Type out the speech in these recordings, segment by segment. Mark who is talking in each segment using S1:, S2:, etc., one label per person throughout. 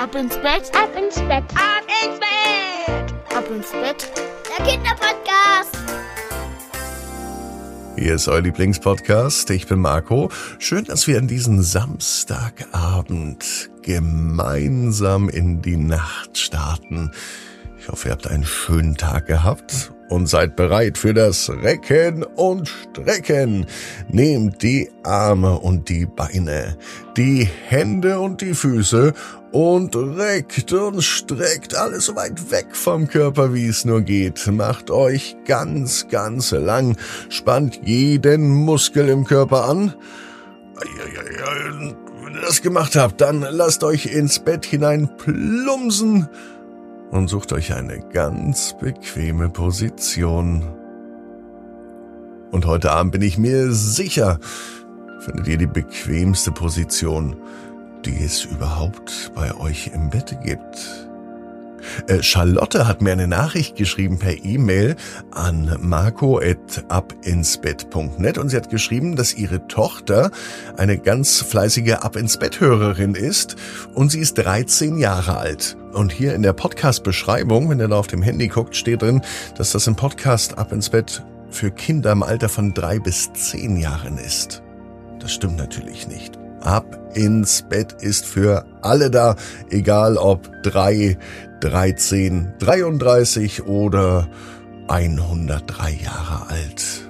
S1: Ab ins Bett,
S2: Ab ins Bett.
S3: Ab ins Bett.
S1: ab ins Bett.
S2: Der Kinderpodcast.
S4: Hier ist euer Lieblingspodcast. Ich bin Marco. Schön, dass wir an diesem Samstagabend gemeinsam in die Nacht starten. Ich hoffe, ihr habt einen schönen Tag gehabt und seid bereit für das Recken und Strecken. Nehmt die Arme und die Beine, die Hände und die Füße und reckt und streckt alles so weit weg vom Körper, wie es nur geht. Macht euch ganz, ganz lang, spannt jeden Muskel im Körper an. Wenn ihr das gemacht habt, dann lasst euch ins Bett hinein plumsen und sucht euch eine ganz bequeme Position. Und heute Abend bin ich mir sicher, findet ihr die bequemste Position, die es überhaupt bei euch im Bett gibt. Äh, Charlotte hat mir eine Nachricht geschrieben per E-Mail an marco.abinsbett.net und sie hat geschrieben, dass ihre Tochter eine ganz fleißige Ab ins Bett Hörerin ist und sie ist 13 Jahre alt. Und hier in der Podcast-Beschreibung, wenn ihr da auf dem Handy guckt, steht drin, dass das ein Podcast Ab ins Bett für Kinder im Alter von drei bis zehn Jahren ist. Das stimmt natürlich nicht. Ab ins Bett ist für alle da, egal ob drei, 13, 33 oder 103 Jahre alt.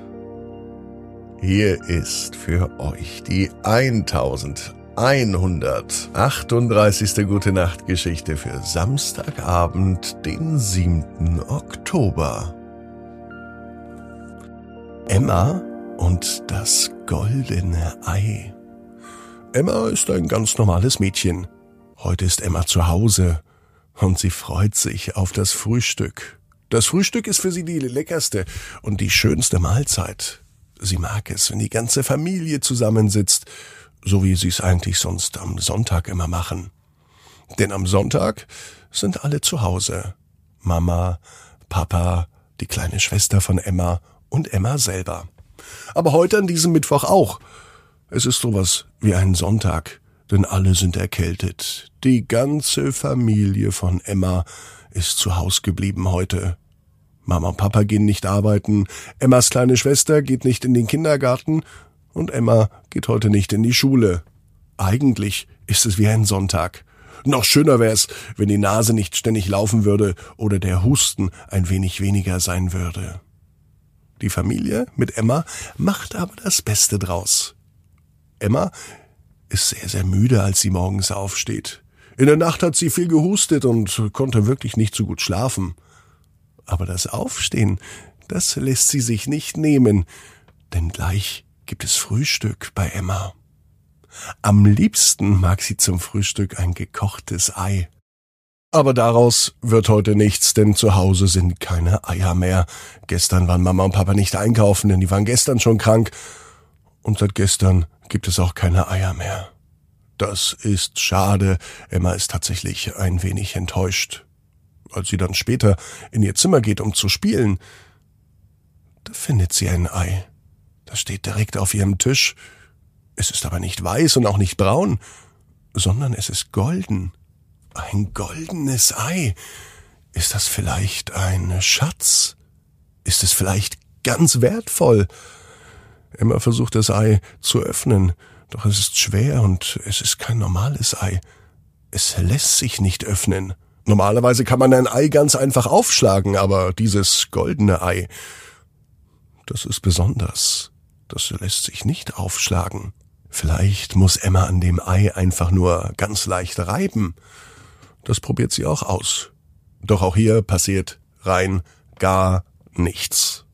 S4: Hier ist für euch die 1138. Gute Nacht Geschichte für Samstagabend, den 7. Oktober. Emma und das goldene Ei. Emma ist ein ganz normales Mädchen. Heute ist Emma zu Hause und sie freut sich auf das Frühstück. Das Frühstück ist für sie die leckerste und die schönste Mahlzeit. Sie mag es, wenn die ganze Familie zusammensitzt, so wie sie es eigentlich sonst am Sonntag immer machen. Denn am Sonntag sind alle zu Hause. Mama, Papa, die kleine Schwester von Emma und Emma selber. Aber heute an diesem Mittwoch auch. Es ist sowas wie ein Sonntag, denn alle sind erkältet. Die ganze Familie von Emma ist zu Haus geblieben heute. Mama und Papa gehen nicht arbeiten, Emmas kleine Schwester geht nicht in den Kindergarten und Emma geht heute nicht in die Schule. Eigentlich ist es wie ein Sonntag. Noch schöner wär's, wenn die Nase nicht ständig laufen würde oder der Husten ein wenig weniger sein würde. Die Familie mit Emma macht aber das Beste draus. Emma ist sehr, sehr müde, als sie morgens aufsteht. In der Nacht hat sie viel gehustet und konnte wirklich nicht so gut schlafen. Aber das Aufstehen, das lässt sie sich nicht nehmen, denn gleich gibt es Frühstück bei Emma. Am liebsten mag sie zum Frühstück ein gekochtes Ei. Aber daraus wird heute nichts, denn zu Hause sind keine Eier mehr. Gestern waren Mama und Papa nicht einkaufen, denn die waren gestern schon krank. Und seit gestern gibt es auch keine Eier mehr. Das ist schade. Emma ist tatsächlich ein wenig enttäuscht. Als sie dann später in ihr Zimmer geht, um zu spielen, da findet sie ein Ei. Das steht direkt auf ihrem Tisch. Es ist aber nicht weiß und auch nicht braun, sondern es ist golden. Ein goldenes Ei. Ist das vielleicht ein Schatz? Ist es vielleicht ganz wertvoll? Emma versucht das Ei zu öffnen, doch es ist schwer und es ist kein normales Ei. Es lässt sich nicht öffnen. Normalerweise kann man ein Ei ganz einfach aufschlagen, aber dieses goldene Ei, das ist besonders. Das lässt sich nicht aufschlagen. Vielleicht muss Emma an dem Ei einfach nur ganz leicht reiben. Das probiert sie auch aus. Doch auch hier passiert rein gar nichts.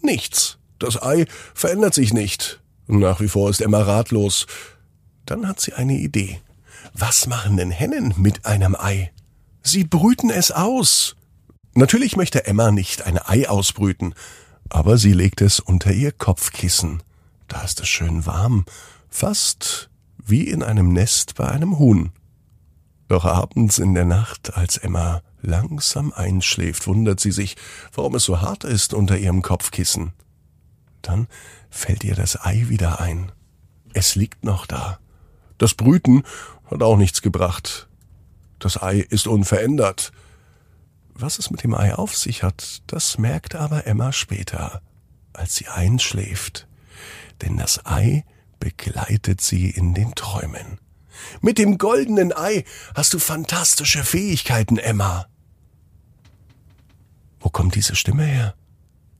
S4: Nichts. Das Ei verändert sich nicht. Nach wie vor ist Emma ratlos. Dann hat sie eine Idee. Was machen denn Hennen mit einem Ei? Sie brüten es aus. Natürlich möchte Emma nicht ein Ei ausbrüten, aber sie legt es unter ihr Kopfkissen. Da ist es schön warm, fast wie in einem Nest bei einem Huhn. Doch abends in der Nacht, als Emma langsam einschläft, wundert sie sich, warum es so hart ist unter ihrem Kopfkissen. Dann fällt ihr das Ei wieder ein. Es liegt noch da. Das Brüten hat auch nichts gebracht. Das Ei ist unverändert. Was es mit dem Ei auf sich hat, das merkt aber Emma später, als sie einschläft. Denn das Ei begleitet sie in den Träumen. Mit dem goldenen Ei hast du fantastische Fähigkeiten, Emma. Wo kommt diese Stimme her?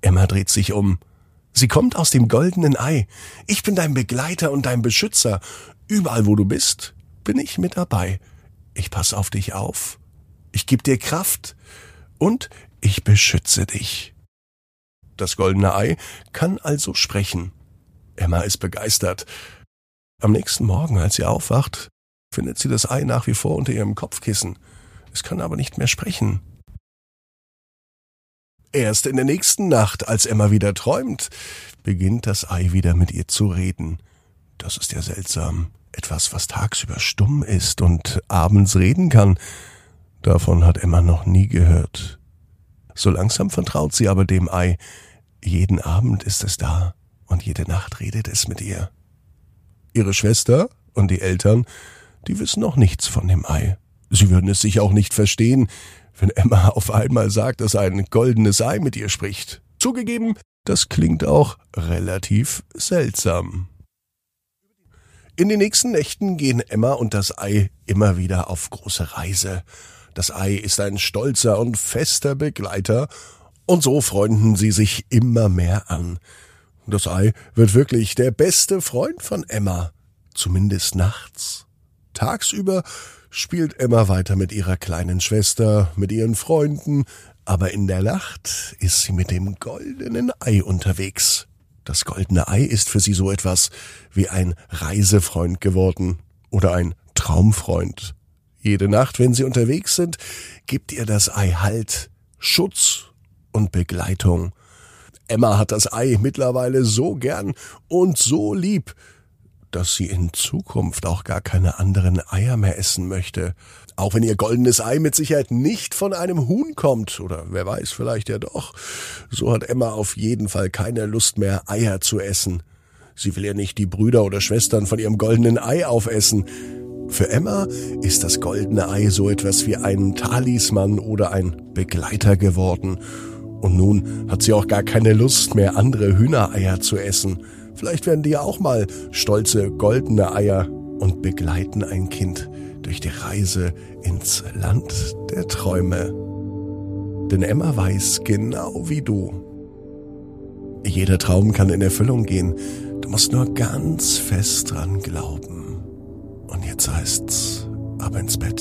S4: Emma dreht sich um. Sie kommt aus dem goldenen Ei. Ich bin dein Begleiter und dein Beschützer. Überall, wo du bist, bin ich mit dabei. Ich pass auf dich auf. Ich geb dir Kraft und ich beschütze dich. Das goldene Ei kann also sprechen. Emma ist begeistert. Am nächsten Morgen, als sie aufwacht, findet sie das Ei nach wie vor unter ihrem Kopfkissen. Es kann aber nicht mehr sprechen. Erst in der nächsten Nacht, als Emma wieder träumt, beginnt das Ei wieder mit ihr zu reden. Das ist ja seltsam. Etwas, was tagsüber stumm ist und abends reden kann. Davon hat Emma noch nie gehört. So langsam vertraut sie aber dem Ei. Jeden Abend ist es da und jede Nacht redet es mit ihr. Ihre Schwester und die Eltern, die wissen noch nichts von dem Ei. Sie würden es sich auch nicht verstehen, wenn Emma auf einmal sagt, dass ein goldenes Ei mit ihr spricht. Zugegeben, das klingt auch relativ seltsam. In den nächsten Nächten gehen Emma und das Ei immer wieder auf große Reise. Das Ei ist ein stolzer und fester Begleiter, und so freunden sie sich immer mehr an. Das Ei wird wirklich der beste Freund von Emma, zumindest nachts. Tagsüber spielt Emma weiter mit ihrer kleinen Schwester, mit ihren Freunden, aber in der Nacht ist sie mit dem goldenen Ei unterwegs. Das goldene Ei ist für sie so etwas wie ein Reisefreund geworden oder ein Traumfreund. Jede Nacht, wenn sie unterwegs sind, gibt ihr das Ei Halt, Schutz und Begleitung. Emma hat das Ei mittlerweile so gern und so lieb, dass sie in Zukunft auch gar keine anderen Eier mehr essen möchte. Auch wenn ihr goldenes Ei mit Sicherheit nicht von einem Huhn kommt, oder wer weiß, vielleicht ja doch, so hat Emma auf jeden Fall keine Lust mehr, Eier zu essen. Sie will ja nicht die Brüder oder Schwestern von ihrem goldenen Ei aufessen. Für Emma ist das goldene Ei so etwas wie ein Talisman oder ein Begleiter geworden. Und nun hat sie auch gar keine Lust mehr, andere Hühnereier zu essen. Vielleicht werden die ja auch mal stolze goldene Eier und begleiten ein Kind durch die Reise ins Land der Träume. Denn Emma weiß genau wie du. Jeder Traum kann in Erfüllung gehen. Du musst nur ganz fest dran glauben. Und jetzt heißt's, ab ins Bett.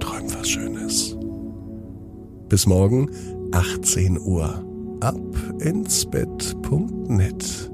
S4: Träum was Schönes. Bis morgen, 18 Uhr. Ab ins Bett.net.